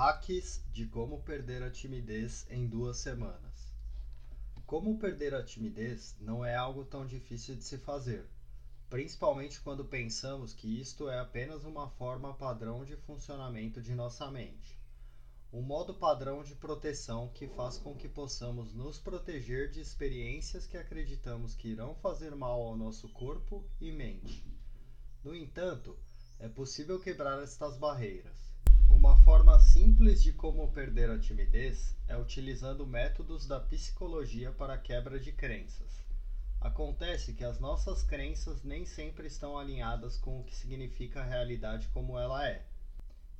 Hacks de como perder a timidez em duas semanas. Como perder a timidez não é algo tão difícil de se fazer, principalmente quando pensamos que isto é apenas uma forma padrão de funcionamento de nossa mente. Um modo padrão de proteção que faz com que possamos nos proteger de experiências que acreditamos que irão fazer mal ao nosso corpo e mente. No entanto, é possível quebrar estas barreiras. Uma forma simples de como perder a timidez é utilizando métodos da psicologia para a quebra de crenças. Acontece que as nossas crenças nem sempre estão alinhadas com o que significa a realidade como ela é.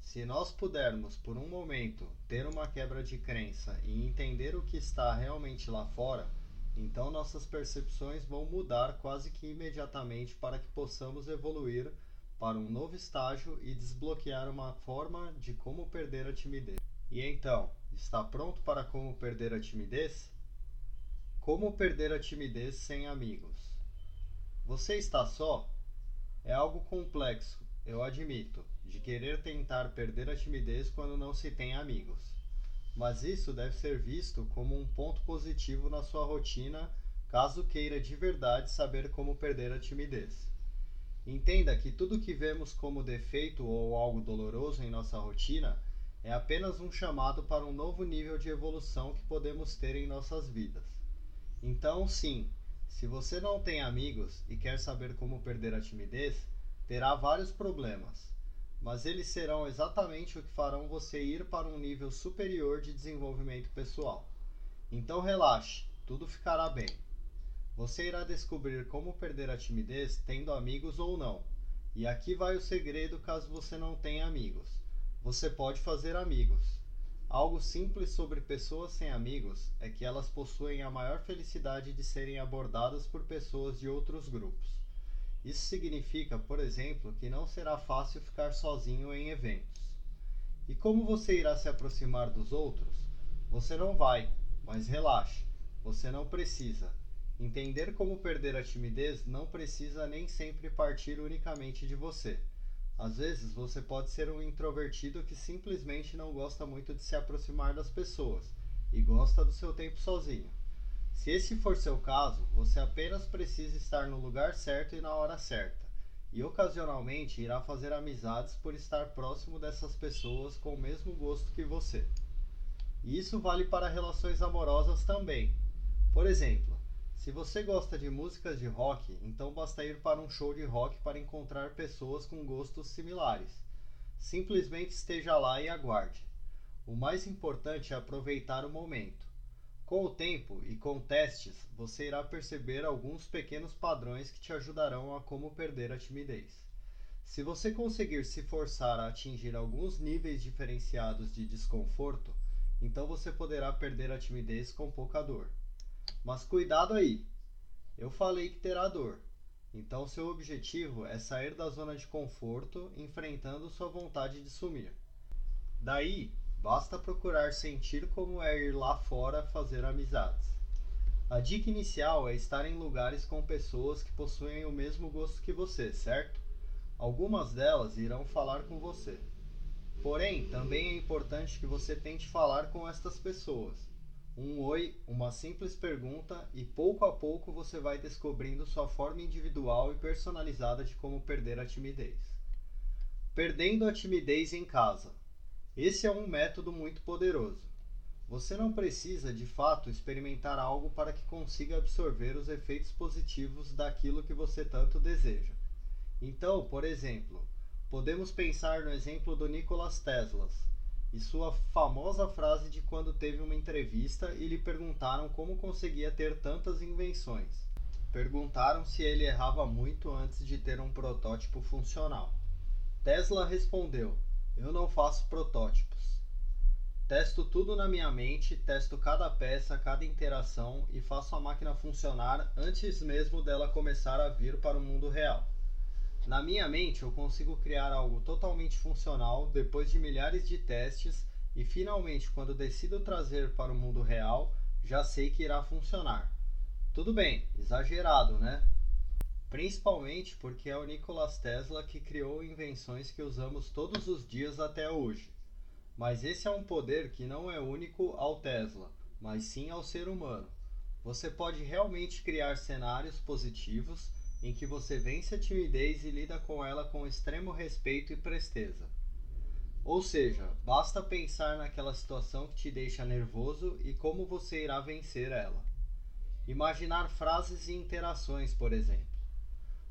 Se nós pudermos, por um momento, ter uma quebra de crença e entender o que está realmente lá fora, então nossas percepções vão mudar quase que imediatamente para que possamos evoluir para um novo estágio e desbloquear uma forma de como perder a timidez. E então, está pronto para como perder a timidez? Como perder a timidez sem amigos? Você está só? É algo complexo, eu admito, de querer tentar perder a timidez quando não se tem amigos. Mas isso deve ser visto como um ponto positivo na sua rotina caso queira de verdade saber como perder a timidez. Entenda que tudo que vemos como defeito ou algo doloroso em nossa rotina é apenas um chamado para um novo nível de evolução que podemos ter em nossas vidas. Então, sim, se você não tem amigos e quer saber como perder a timidez, terá vários problemas, mas eles serão exatamente o que farão você ir para um nível superior de desenvolvimento pessoal. Então relaxe, tudo ficará bem. Você irá descobrir como perder a timidez tendo amigos ou não. E aqui vai o segredo caso você não tenha amigos. Você pode fazer amigos. Algo simples sobre pessoas sem amigos é que elas possuem a maior felicidade de serem abordadas por pessoas de outros grupos. Isso significa, por exemplo, que não será fácil ficar sozinho em eventos. E como você irá se aproximar dos outros? Você não vai, mas relaxe, você não precisa. Entender como perder a timidez não precisa nem sempre partir unicamente de você. Às vezes você pode ser um introvertido que simplesmente não gosta muito de se aproximar das pessoas e gosta do seu tempo sozinho. Se esse for seu caso, você apenas precisa estar no lugar certo e na hora certa, e ocasionalmente irá fazer amizades por estar próximo dessas pessoas com o mesmo gosto que você. E isso vale para relações amorosas também. Por exemplo, se você gosta de músicas de rock, então basta ir para um show de rock para encontrar pessoas com gostos similares. Simplesmente esteja lá e aguarde. O mais importante é aproveitar o momento. Com o tempo e com testes, você irá perceber alguns pequenos padrões que te ajudarão a como perder a timidez. Se você conseguir se forçar a atingir alguns níveis diferenciados de desconforto, então você poderá perder a timidez com pouca dor. Mas cuidado aí. Eu falei que terá dor. Então seu objetivo é sair da zona de conforto, enfrentando sua vontade de sumir. Daí, basta procurar sentir como é ir lá fora fazer amizades. A dica inicial é estar em lugares com pessoas que possuem o mesmo gosto que você, certo? Algumas delas irão falar com você. Porém, também é importante que você tente falar com estas pessoas um oi, uma simples pergunta e pouco a pouco você vai descobrindo sua forma individual e personalizada de como perder a timidez. Perdendo a timidez em casa. Esse é um método muito poderoso. Você não precisa de fato experimentar algo para que consiga absorver os efeitos positivos daquilo que você tanto deseja. Então, por exemplo, podemos pensar no exemplo do Nikola Tesla, e sua famosa frase de quando teve uma entrevista e lhe perguntaram como conseguia ter tantas invenções. Perguntaram se ele errava muito antes de ter um protótipo funcional. Tesla respondeu: Eu não faço protótipos. Testo tudo na minha mente, testo cada peça, cada interação e faço a máquina funcionar antes mesmo dela começar a vir para o mundo real. Na minha mente, eu consigo criar algo totalmente funcional depois de milhares de testes e finalmente, quando decido trazer para o mundo real, já sei que irá funcionar. Tudo bem, exagerado, né? Principalmente porque é o Nikola Tesla que criou invenções que usamos todos os dias até hoje. Mas esse é um poder que não é único ao Tesla, mas sim ao ser humano. Você pode realmente criar cenários positivos em que você vence a timidez e lida com ela com extremo respeito e presteza. Ou seja, basta pensar naquela situação que te deixa nervoso e como você irá vencer ela. Imaginar frases e interações, por exemplo.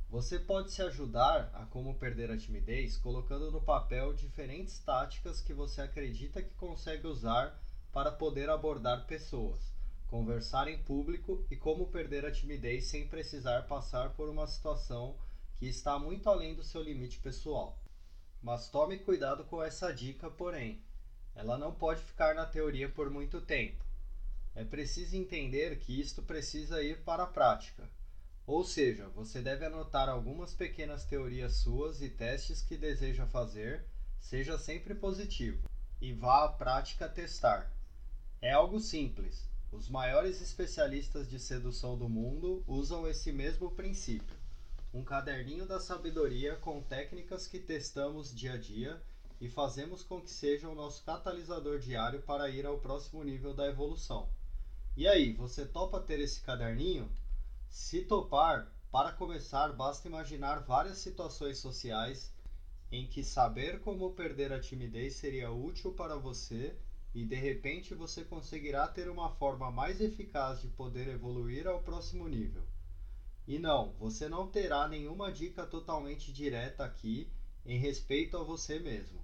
Você pode se ajudar a como perder a timidez colocando no papel diferentes táticas que você acredita que consegue usar para poder abordar pessoas, conversar em público e como perder a timidez sem precisar passar por uma situação que está muito além do seu limite pessoal. Mas tome cuidado com essa dica, porém. Ela não pode ficar na teoria por muito tempo. É preciso entender que isto precisa ir para a prática. Ou seja, você deve anotar algumas pequenas teorias suas e testes que deseja fazer, seja sempre positivo, e vá à prática testar. É algo simples. Os maiores especialistas de sedução do mundo usam esse mesmo princípio um caderninho da sabedoria com técnicas que testamos dia a dia e fazemos com que seja o nosso catalisador diário para ir ao próximo nível da evolução. E aí, você topa ter esse caderninho? Se topar, para começar, basta imaginar várias situações sociais em que saber como perder a timidez seria útil para você e de repente você conseguirá ter uma forma mais eficaz de poder evoluir ao próximo nível. E não, você não terá nenhuma dica totalmente direta aqui em respeito a você mesmo.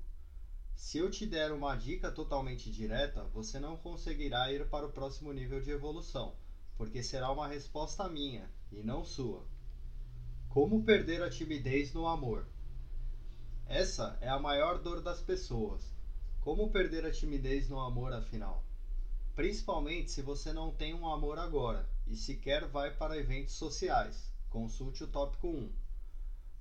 Se eu te der uma dica totalmente direta, você não conseguirá ir para o próximo nível de evolução, porque será uma resposta minha e não sua. Como perder a timidez no amor? Essa é a maior dor das pessoas. Como perder a timidez no amor, afinal? Principalmente se você não tem um amor agora e sequer vai para eventos sociais. Consulte o tópico 1.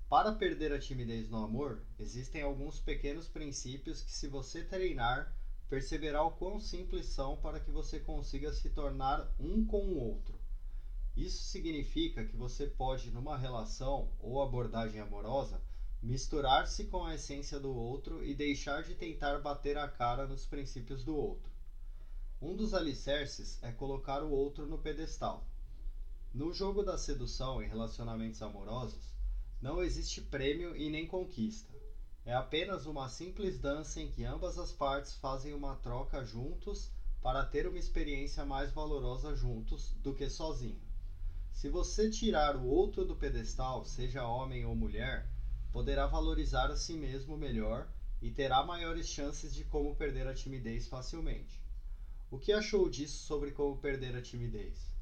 Para perder a timidez no amor, existem alguns pequenos princípios que, se você treinar, perceberá o quão simples são para que você consiga se tornar um com o outro. Isso significa que você pode, numa relação ou abordagem amorosa, misturar-se com a essência do outro e deixar de tentar bater a cara nos princípios do outro. Um dos alicerces é colocar o outro no pedestal. No jogo da sedução e relacionamentos amorosos, não existe prêmio e nem conquista. É apenas uma simples dança em que ambas as partes fazem uma troca juntos para ter uma experiência mais valorosa juntos do que sozinho. Se você tirar o outro do pedestal, seja homem ou mulher, poderá valorizar a si mesmo melhor e terá maiores chances de como perder a timidez facilmente. O que achou disso sobre como perder a timidez?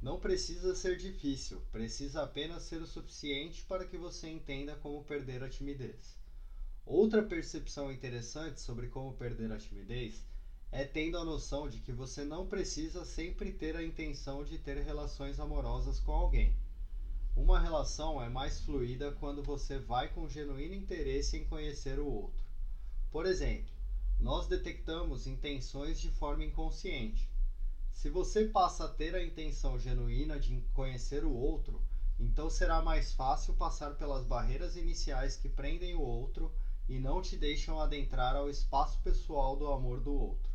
Não precisa ser difícil, precisa apenas ser o suficiente para que você entenda como perder a timidez. Outra percepção interessante sobre como perder a timidez é tendo a noção de que você não precisa sempre ter a intenção de ter relações amorosas com alguém. Relação é mais fluida quando você vai com genuíno interesse em conhecer o outro. Por exemplo, nós detectamos intenções de forma inconsciente. Se você passa a ter a intenção genuína de conhecer o outro, então será mais fácil passar pelas barreiras iniciais que prendem o outro e não te deixam adentrar ao espaço pessoal do amor do outro.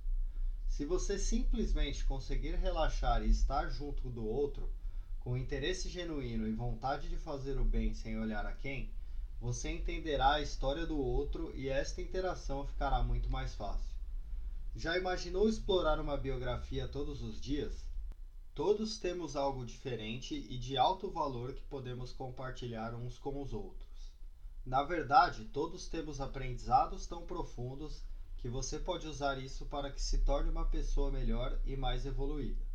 Se você simplesmente conseguir relaxar e estar junto do outro, com interesse genuíno e vontade de fazer o bem sem olhar a quem, você entenderá a história do outro e esta interação ficará muito mais fácil. Já imaginou explorar uma biografia todos os dias? Todos temos algo diferente e de alto valor que podemos compartilhar uns com os outros. Na verdade, todos temos aprendizados tão profundos que você pode usar isso para que se torne uma pessoa melhor e mais evoluída.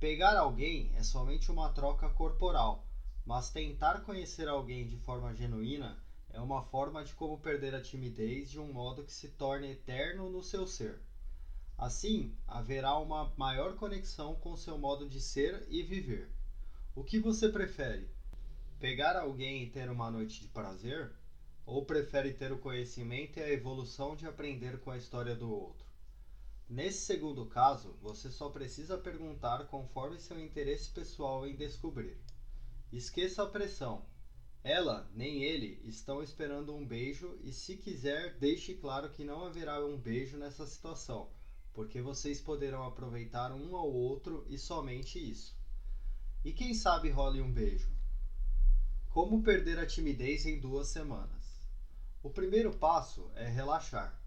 Pegar alguém é somente uma troca corporal mas tentar conhecer alguém de forma genuína é uma forma de como perder a timidez de um modo que se torne eterno no seu ser. Assim, haverá uma maior conexão com seu modo de ser e viver. O que você prefere? Pegar alguém e ter uma noite de prazer? Ou prefere ter o conhecimento e a evolução de aprender com a história do outro? Nesse segundo caso, você só precisa perguntar conforme seu interesse pessoal em descobrir. Esqueça a pressão. Ela nem ele estão esperando um beijo e, se quiser, deixe claro que não haverá um beijo nessa situação, porque vocês poderão aproveitar um ao outro e somente isso. E quem sabe role um beijo? Como perder a timidez em duas semanas? O primeiro passo é relaxar.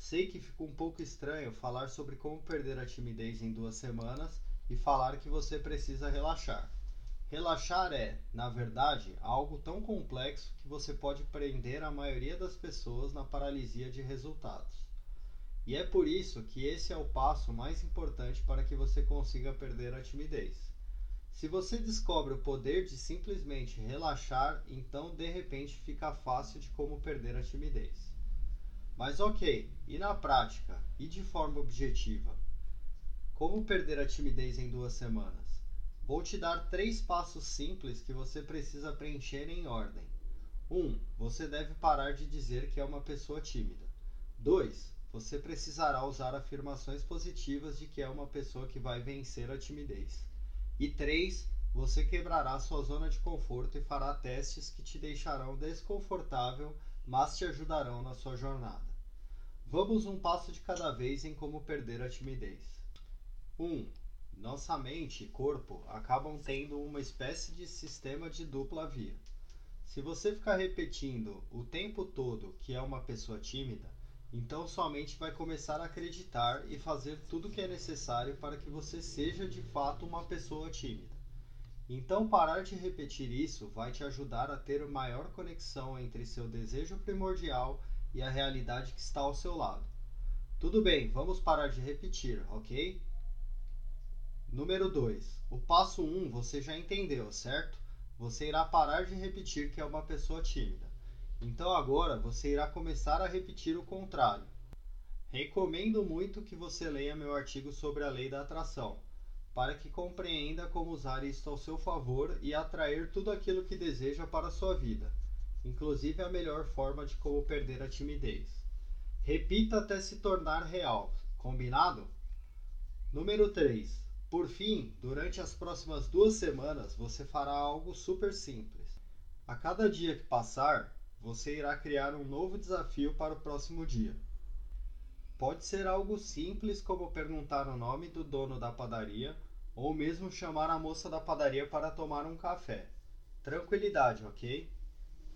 Sei que ficou um pouco estranho falar sobre como perder a timidez em duas semanas e falar que você precisa relaxar. Relaxar é, na verdade, algo tão complexo que você pode prender a maioria das pessoas na paralisia de resultados. E é por isso que esse é o passo mais importante para que você consiga perder a timidez. Se você descobre o poder de simplesmente relaxar, então de repente fica fácil de como perder a timidez. Mas ok, e na prática, e de forma objetiva? Como perder a timidez em duas semanas? Vou te dar três passos simples que você precisa preencher em ordem. 1. Um, você deve parar de dizer que é uma pessoa tímida. 2. Você precisará usar afirmações positivas de que é uma pessoa que vai vencer a timidez. E 3. Você quebrará sua zona de conforto e fará testes que te deixarão desconfortável, mas te ajudarão na sua jornada. Vamos um passo de cada vez em como perder a timidez. 1. Um, nossa mente e corpo acabam tendo uma espécie de sistema de dupla via. Se você ficar repetindo o tempo todo que é uma pessoa tímida, então sua mente vai começar a acreditar e fazer tudo o que é necessário para que você seja de fato uma pessoa tímida. Então, parar de repetir isso vai te ajudar a ter maior conexão entre seu desejo primordial e a realidade que está ao seu lado. Tudo bem, vamos parar de repetir, ok? Número 2. O passo 1 um, você já entendeu, certo? Você irá parar de repetir que é uma pessoa tímida. Então agora você irá começar a repetir o contrário. Recomendo muito que você leia meu artigo sobre a lei da atração, para que compreenda como usar isso ao seu favor e atrair tudo aquilo que deseja para a sua vida, inclusive a melhor forma de como perder a timidez. Repita até se tornar real, combinado? Número 3. Por fim, durante as próximas duas semanas você fará algo super simples. A cada dia que passar, você irá criar um novo desafio para o próximo dia. Pode ser algo simples como perguntar o nome do dono da padaria ou mesmo chamar a moça da padaria para tomar um café. Tranquilidade, ok?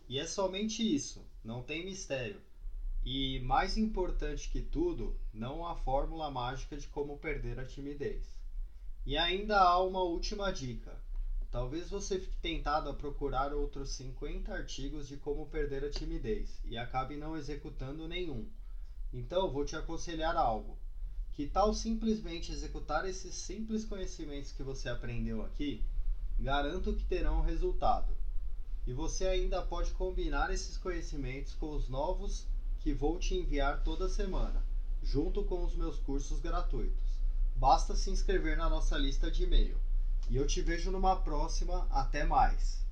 E é somente isso, não tem mistério. E mais importante que tudo, não há fórmula mágica de como perder a timidez. E ainda há uma última dica. Talvez você fique tentado a procurar outros 50 artigos de como perder a timidez e acabe não executando nenhum. Então, vou te aconselhar algo. Que tal simplesmente executar esses simples conhecimentos que você aprendeu aqui? Garanto que terão resultado. E você ainda pode combinar esses conhecimentos com os novos que vou te enviar toda semana, junto com os meus cursos gratuitos. Basta se inscrever na nossa lista de e-mail. E eu te vejo numa próxima. Até mais!